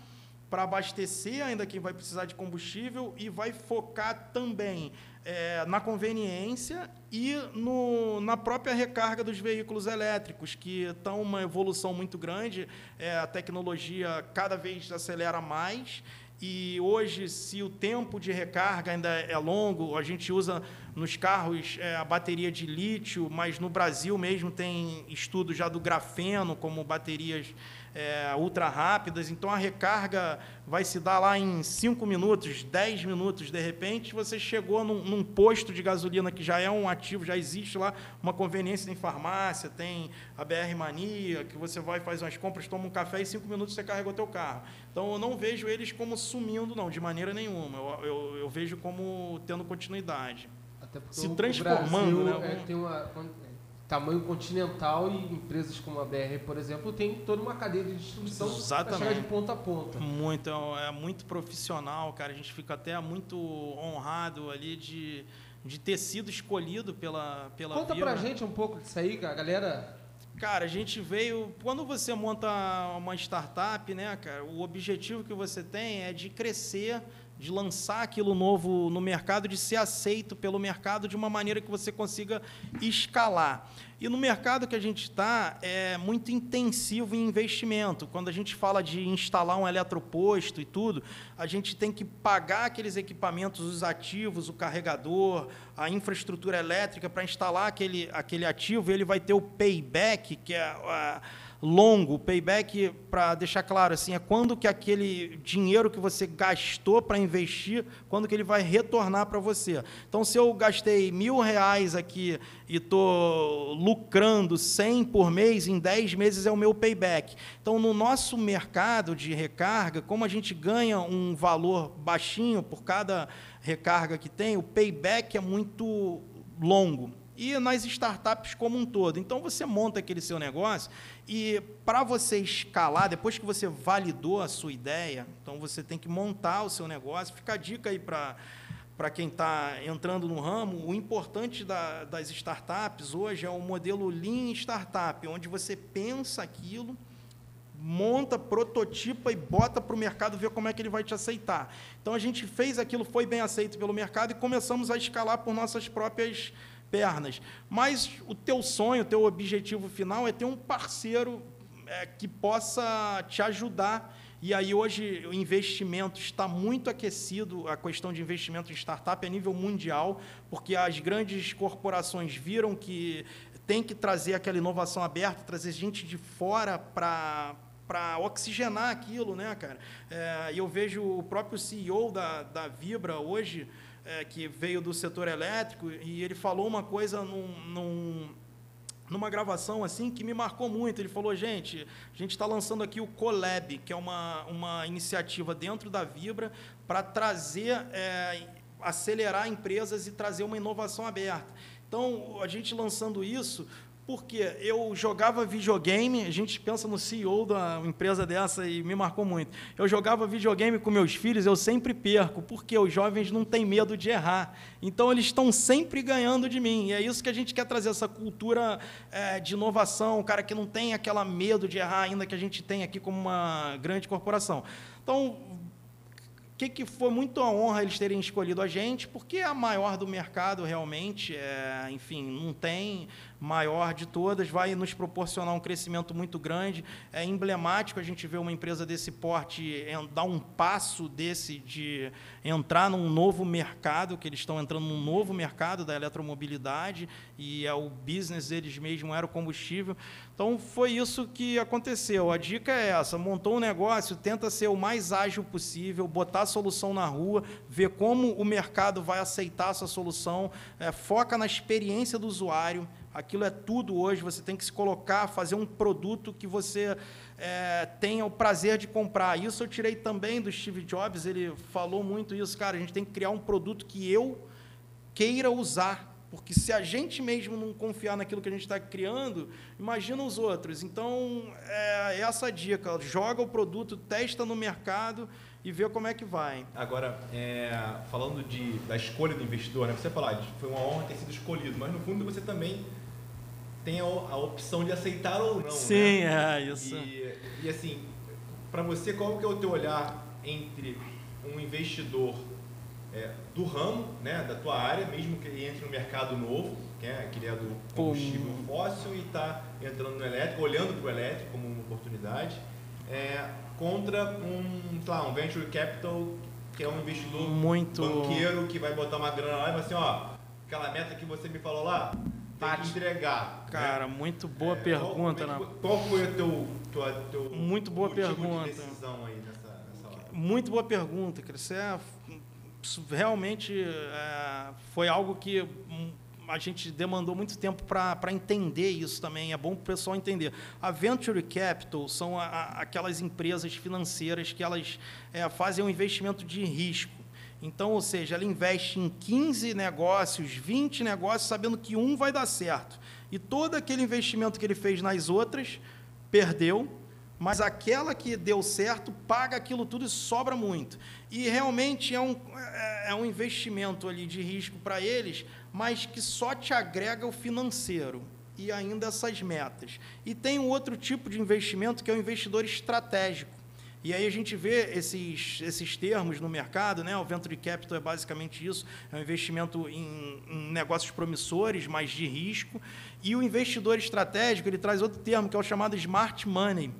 para abastecer ainda quem vai precisar de combustível e vai focar também é, na conveniência e no, na própria recarga dos veículos elétricos, que estão uma evolução muito grande, é, a tecnologia cada vez acelera mais e hoje, se o tempo de recarga ainda é longo, a gente usa nos carros é, a bateria de lítio, mas no Brasil mesmo tem estudos já do grafeno como baterias é, ultra rápidas, então a recarga vai se dar lá em 5 minutos, 10 minutos, de repente você chegou num, num, posto de gasolina que já é um ativo, já existe lá uma conveniência em farmácia, tem a BR Mania, que você vai fazer umas compras, toma um café e 5 minutos você carregou teu carro. Então eu não vejo eles como sumindo, não, de maneira nenhuma. Eu, eu, eu vejo como tendo continuidade. se transformando, Brasil, né? É, uma, tamanho continental e empresas como a BR, por exemplo, tem toda uma cadeia de distribuição para chegar de ponta a ponta. Muito, é, é muito profissional, cara. A gente fica até muito honrado ali de, de ter sido escolhido pela pela Conta Vila. pra gente um pouco disso aí, a galera. Cara, a gente veio. Quando você monta uma startup, né, cara, o objetivo que você tem é de crescer de lançar aquilo novo no mercado, de ser aceito pelo mercado de uma maneira que você consiga escalar. E no mercado que a gente está é muito intensivo em investimento. Quando a gente fala de instalar um eletroposto e tudo, a gente tem que pagar aqueles equipamentos, os ativos, o carregador, a infraestrutura elétrica para instalar aquele, aquele ativo. Ele vai ter o payback, que é a, longo, payback, para deixar claro, assim, é quando que aquele dinheiro que você gastou para investir, quando que ele vai retornar para você. Então, se eu gastei mil reais aqui e estou lucrando 100 por mês, em 10 meses é o meu payback. Então, no nosso mercado de recarga, como a gente ganha um valor baixinho por cada recarga que tem, o payback é muito longo e nas startups como um todo. Então você monta aquele seu negócio e para você escalar, depois que você validou a sua ideia, então você tem que montar o seu negócio. Fica a dica aí para para quem está entrando no ramo, o importante da, das startups hoje é o modelo Lean Startup, onde você pensa aquilo, monta, prototipa e bota para o mercado ver como é que ele vai te aceitar. Então a gente fez aquilo, foi bem aceito pelo mercado e começamos a escalar por nossas próprias pernas. Mas o teu sonho, o teu objetivo final é ter um parceiro é, que possa te ajudar. E aí hoje o investimento está muito aquecido, a questão de investimento em startup a nível mundial, porque as grandes corporações viram que tem que trazer aquela inovação aberta, trazer gente de fora para para oxigenar aquilo, né, cara? É, e eu vejo o próprio CEO da, da Vibra hoje, é, que veio do setor elétrico, e ele falou uma coisa num, num, numa gravação assim que me marcou muito. Ele falou, gente, a gente está lançando aqui o Colab, que é uma, uma iniciativa dentro da Vibra para trazer, é, acelerar empresas e trazer uma inovação aberta. Então, a gente lançando isso, porque eu jogava videogame, a gente pensa no CEO da empresa dessa e me marcou muito. Eu jogava videogame com meus filhos, eu sempre perco, porque os jovens não têm medo de errar. Então eles estão sempre ganhando de mim. E é isso que a gente quer trazer, essa cultura é, de inovação, o cara que não tem aquela medo de errar ainda que a gente tem aqui como uma grande corporação. Então, que, que foi muito a honra eles terem escolhido a gente, porque é a maior do mercado realmente, é, enfim, não tem maior de todas, vai nos proporcionar um crescimento muito grande. É emblemático a gente ver uma empresa desse porte dar um passo desse de entrar num novo mercado, que eles estão entrando num novo mercado da eletromobilidade e é o business deles mesmo era o combustível. Então foi isso que aconteceu. A dica é essa: montou um negócio, tenta ser o mais ágil possível, botar a solução na rua, ver como o mercado vai aceitar essa solução, é, foca na experiência do usuário. Aquilo é tudo hoje. Você tem que se colocar, fazer um produto que você é, tenha o prazer de comprar. Isso eu tirei também do Steve Jobs. Ele falou muito isso, cara. A gente tem que criar um produto que eu queira usar porque se a gente mesmo não confiar naquilo que a gente está criando, imagina os outros. Então, é essa a dica. Joga o produto, testa no mercado e vê como é que vai. Agora, é, falando de, da escolha do investidor, né? você falar, foi uma honra ter sido escolhido, mas no fundo você também tem a, a opção de aceitar ou não. Sim, né? é isso. E, e assim, para você, qual que é o teu olhar entre um investidor é, do ramo, né, da tua área, mesmo que ele entre no mercado novo, que é, que ele é do combustível fóssil e está entrando no elétrico, olhando para o elétrico como uma oportunidade, é, contra um, lá, um venture capital que é um investidor Muito... banqueiro que vai botar uma grana lá e vai assim, ó, aquela meta que você me falou lá, tem entregar. Né? Cara, né? muito boa é, pergunta. Qual, qual, foi o teu, tua, teu muito boa pergunta. De decisão aí nessa, nessa hora? Muito boa pergunta, Cris. É realmente é, foi algo que hum, a gente demandou muito tempo para entender isso também. É bom para o pessoal entender. A Venture Capital são a, a, aquelas empresas financeiras que elas é, fazem um investimento de risco. Então, ou seja, ela investe em 15 negócios, 20 negócios, sabendo que um vai dar certo. E todo aquele investimento que ele fez nas outras, perdeu, mas aquela que deu certo paga aquilo tudo e sobra muito. E realmente é um, é, é um investimento ali de risco para eles, mas que só te agrega o financeiro e ainda essas metas. E tem um outro tipo de investimento que é o investidor estratégico. E aí a gente vê esses, esses termos no mercado, né? O venture capital é basicamente isso, é um investimento em, em negócios promissores, mas de risco. E o investidor estratégico, ele traz outro termo, que é o chamado smart money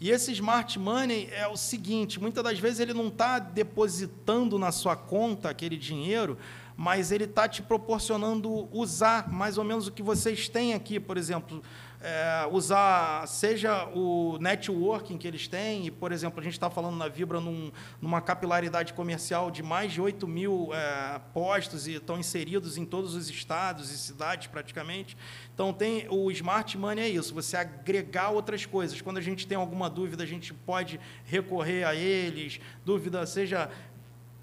e esse smart money é o seguinte: muitas das vezes ele não está depositando na sua conta aquele dinheiro, mas ele está te proporcionando usar mais ou menos o que vocês têm aqui, por exemplo, é, usar seja o networking que eles têm, e, por exemplo, a gente está falando na Vibra num, numa capilaridade comercial de mais de 8 mil é, postos e estão inseridos em todos os estados e cidades praticamente. Então tem o smart money é isso, você agregar outras coisas. Quando a gente tem alguma dúvida, a gente pode recorrer a eles, dúvida seja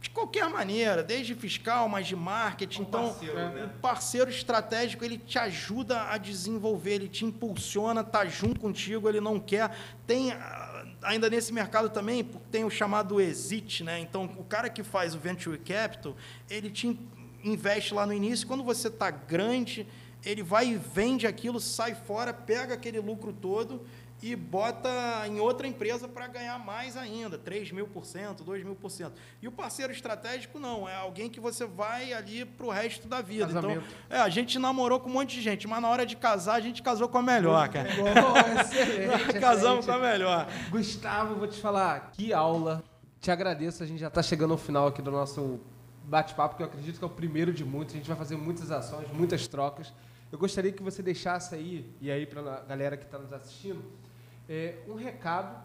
de qualquer maneira, desde fiscal, mas de marketing. Um então, parceiro, né? o parceiro estratégico ele te ajuda a desenvolver, ele te impulsiona, tá junto contigo, ele não quer. Tem ah, ainda nesse mercado também tem o chamado exit, né? Então, o cara que faz o venture capital, ele te investe lá no início. Quando você está grande, ele vai e vende aquilo, sai fora, pega aquele lucro todo e bota em outra empresa para ganhar mais ainda, 3 mil por cento, 2 mil por cento. E o parceiro estratégico não, é alguém que você vai ali para o resto da vida. Então, Casamento. Então, é, a gente namorou com um monte de gente, mas na hora de casar a gente casou com a melhor, cara. Bom, excelente, Casamos com a melhor. Gustavo, vou te falar, que aula. Te agradeço, a gente já está chegando ao final aqui do nosso bate-papo, que eu acredito que é o primeiro de muitos. A gente vai fazer muitas ações, muitas trocas. eu gostaria que você deixasse aí, e aí para a galera que está nos assistindo, é, um recado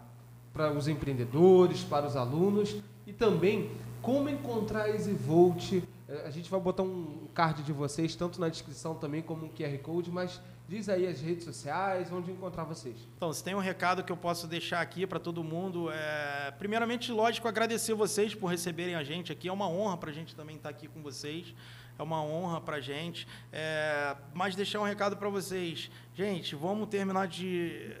para os empreendedores, para os alunos e também como encontrar a EasyVolt. É, a gente vai botar um card de vocês, tanto na descrição também como um QR Code, mas diz aí as redes sociais, onde encontrar vocês. Então, se tem um recado que eu posso deixar aqui para todo mundo, é... primeiramente, lógico, agradecer vocês por receberem a gente aqui. É uma honra para a gente também estar aqui com vocês. É uma honra para a gente. É... Mas deixar um recado para vocês. Gente, vamos terminar de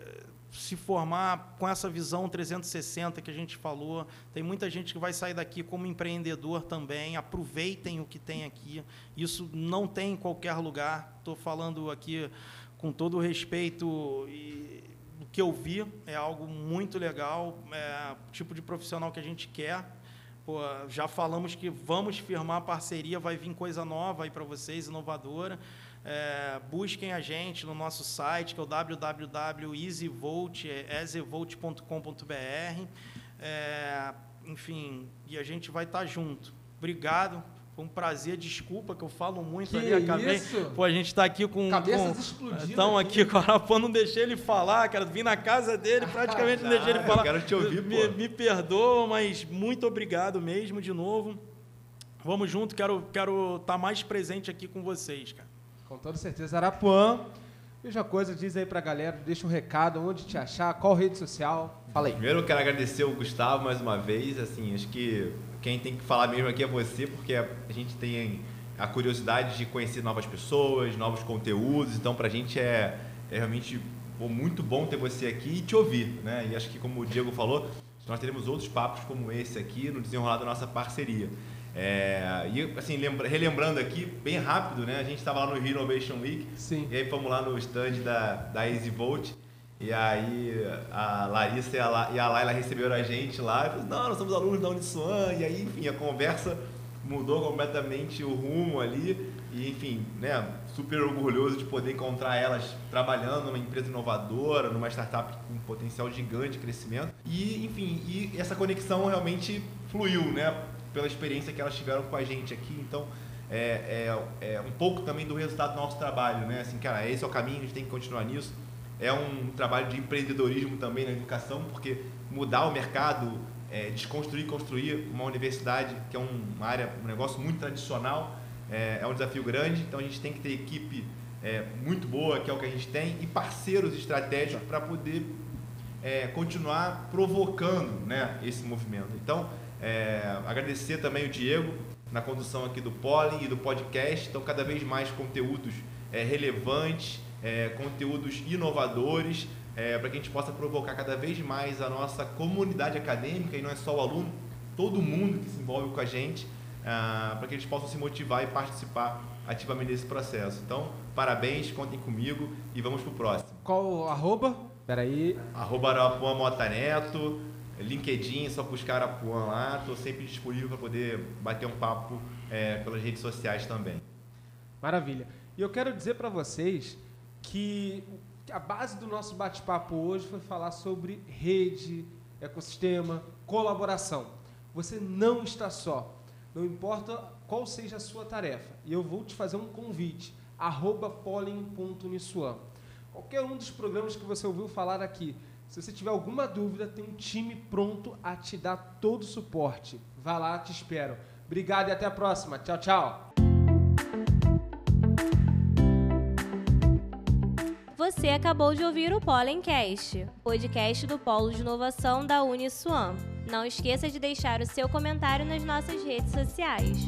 se formar com essa visão 360 que a gente falou. Tem muita gente que vai sair daqui como empreendedor também. Aproveitem o que tem aqui. Isso não tem em qualquer lugar. Estou falando aqui com todo o respeito e o que eu vi é algo muito legal. É o tipo de profissional que a gente quer. Pô, já falamos que vamos firmar parceria, vai vir coisa nova aí para vocês, inovadora. É, busquem a gente no nosso site, que é o www.easyvolt.com.br. É, enfim, e a gente vai estar tá junto. Obrigado. Foi um prazer, desculpa que eu falo muito que ali, acabei. Isso? Pô, a gente está aqui com. Cabeças com, explodindo. Estão aqui com o Arapô, não deixei ele falar, cara. Vim na casa dele, praticamente não deixei ele falar. Eu quero te ouvir, me, pô. Me perdoa, mas muito obrigado mesmo de novo. Vamos junto, quero estar quero tá mais presente aqui com vocês, cara. Com toda certeza. Arapuã, mesma coisa, diz aí pra galera, deixa um recado, onde te achar, qual rede social. Fala aí. Primeiro eu quero agradecer o Gustavo mais uma vez. Assim, acho que quem tem que falar mesmo aqui é você, porque a gente tem a curiosidade de conhecer novas pessoas, novos conteúdos. Então, pra gente é, é realmente muito bom ter você aqui e te ouvir. Né? E acho que, como o Diego falou, nós teremos outros papos como esse aqui no desenrolar da nossa parceria. É, e assim, lembra, relembrando aqui, bem rápido, né? A gente estava lá no Rio Innovation Week. Sim. E aí fomos lá no stand da, da Easy Volt. E aí a Larissa e a, e a Laila receberam a gente lá. E falaram, não, nós somos alunos da Uniswan. E aí, enfim, a conversa mudou completamente o rumo ali. E, enfim, né, super orgulhoso de poder encontrar elas trabalhando numa empresa inovadora, numa startup com um potencial gigante de crescimento. E, enfim, e essa conexão realmente fluiu, né? Pela experiência que elas tiveram com a gente aqui. Então, é, é, é, um pouco também do resultado do nosso trabalho, né? Assim, cara, esse é o caminho, a gente tem que continuar nisso. É um trabalho de empreendedorismo também na educação, porque mudar o mercado, é, desconstruir e construir uma universidade, que é uma área, um negócio muito tradicional, é, é um desafio grande. Então, a gente tem que ter equipe é, muito boa, que é o que a gente tem, e parceiros estratégicos para poder é, continuar provocando né, esse movimento. Então, é, agradecer também o Diego na condução aqui do Pollen e do podcast. Então, cada vez mais conteúdos é, relevantes, é, conteúdos inovadores, é, para que a gente possa provocar cada vez mais a nossa comunidade acadêmica, e não é só o aluno, todo mundo que se envolve com a gente, ah, para que eles possam se motivar e participar ativamente desse processo. Então, parabéns, contem comigo e vamos para o próximo. Qual o arroba? Peraí. Arroba Arapuã Mota Neto. LinkedIn, só buscar a Puan lá. Estou sempre disponível para poder bater um papo é, pelas redes sociais também. Maravilha. E eu quero dizer para vocês que a base do nosso bate-papo hoje foi falar sobre rede, ecossistema, colaboração. Você não está só. Não importa qual seja a sua tarefa. E eu vou te fazer um convite. Arroba Qualquer um dos programas que você ouviu falar aqui, se você tiver alguma dúvida, tem um time pronto a te dar todo o suporte. Vá lá, te espero. Obrigado e até a próxima. Tchau, tchau. Você acabou de ouvir o Pollencast, podcast do Polo de Inovação da Uniswan. Não esqueça de deixar o seu comentário nas nossas redes sociais.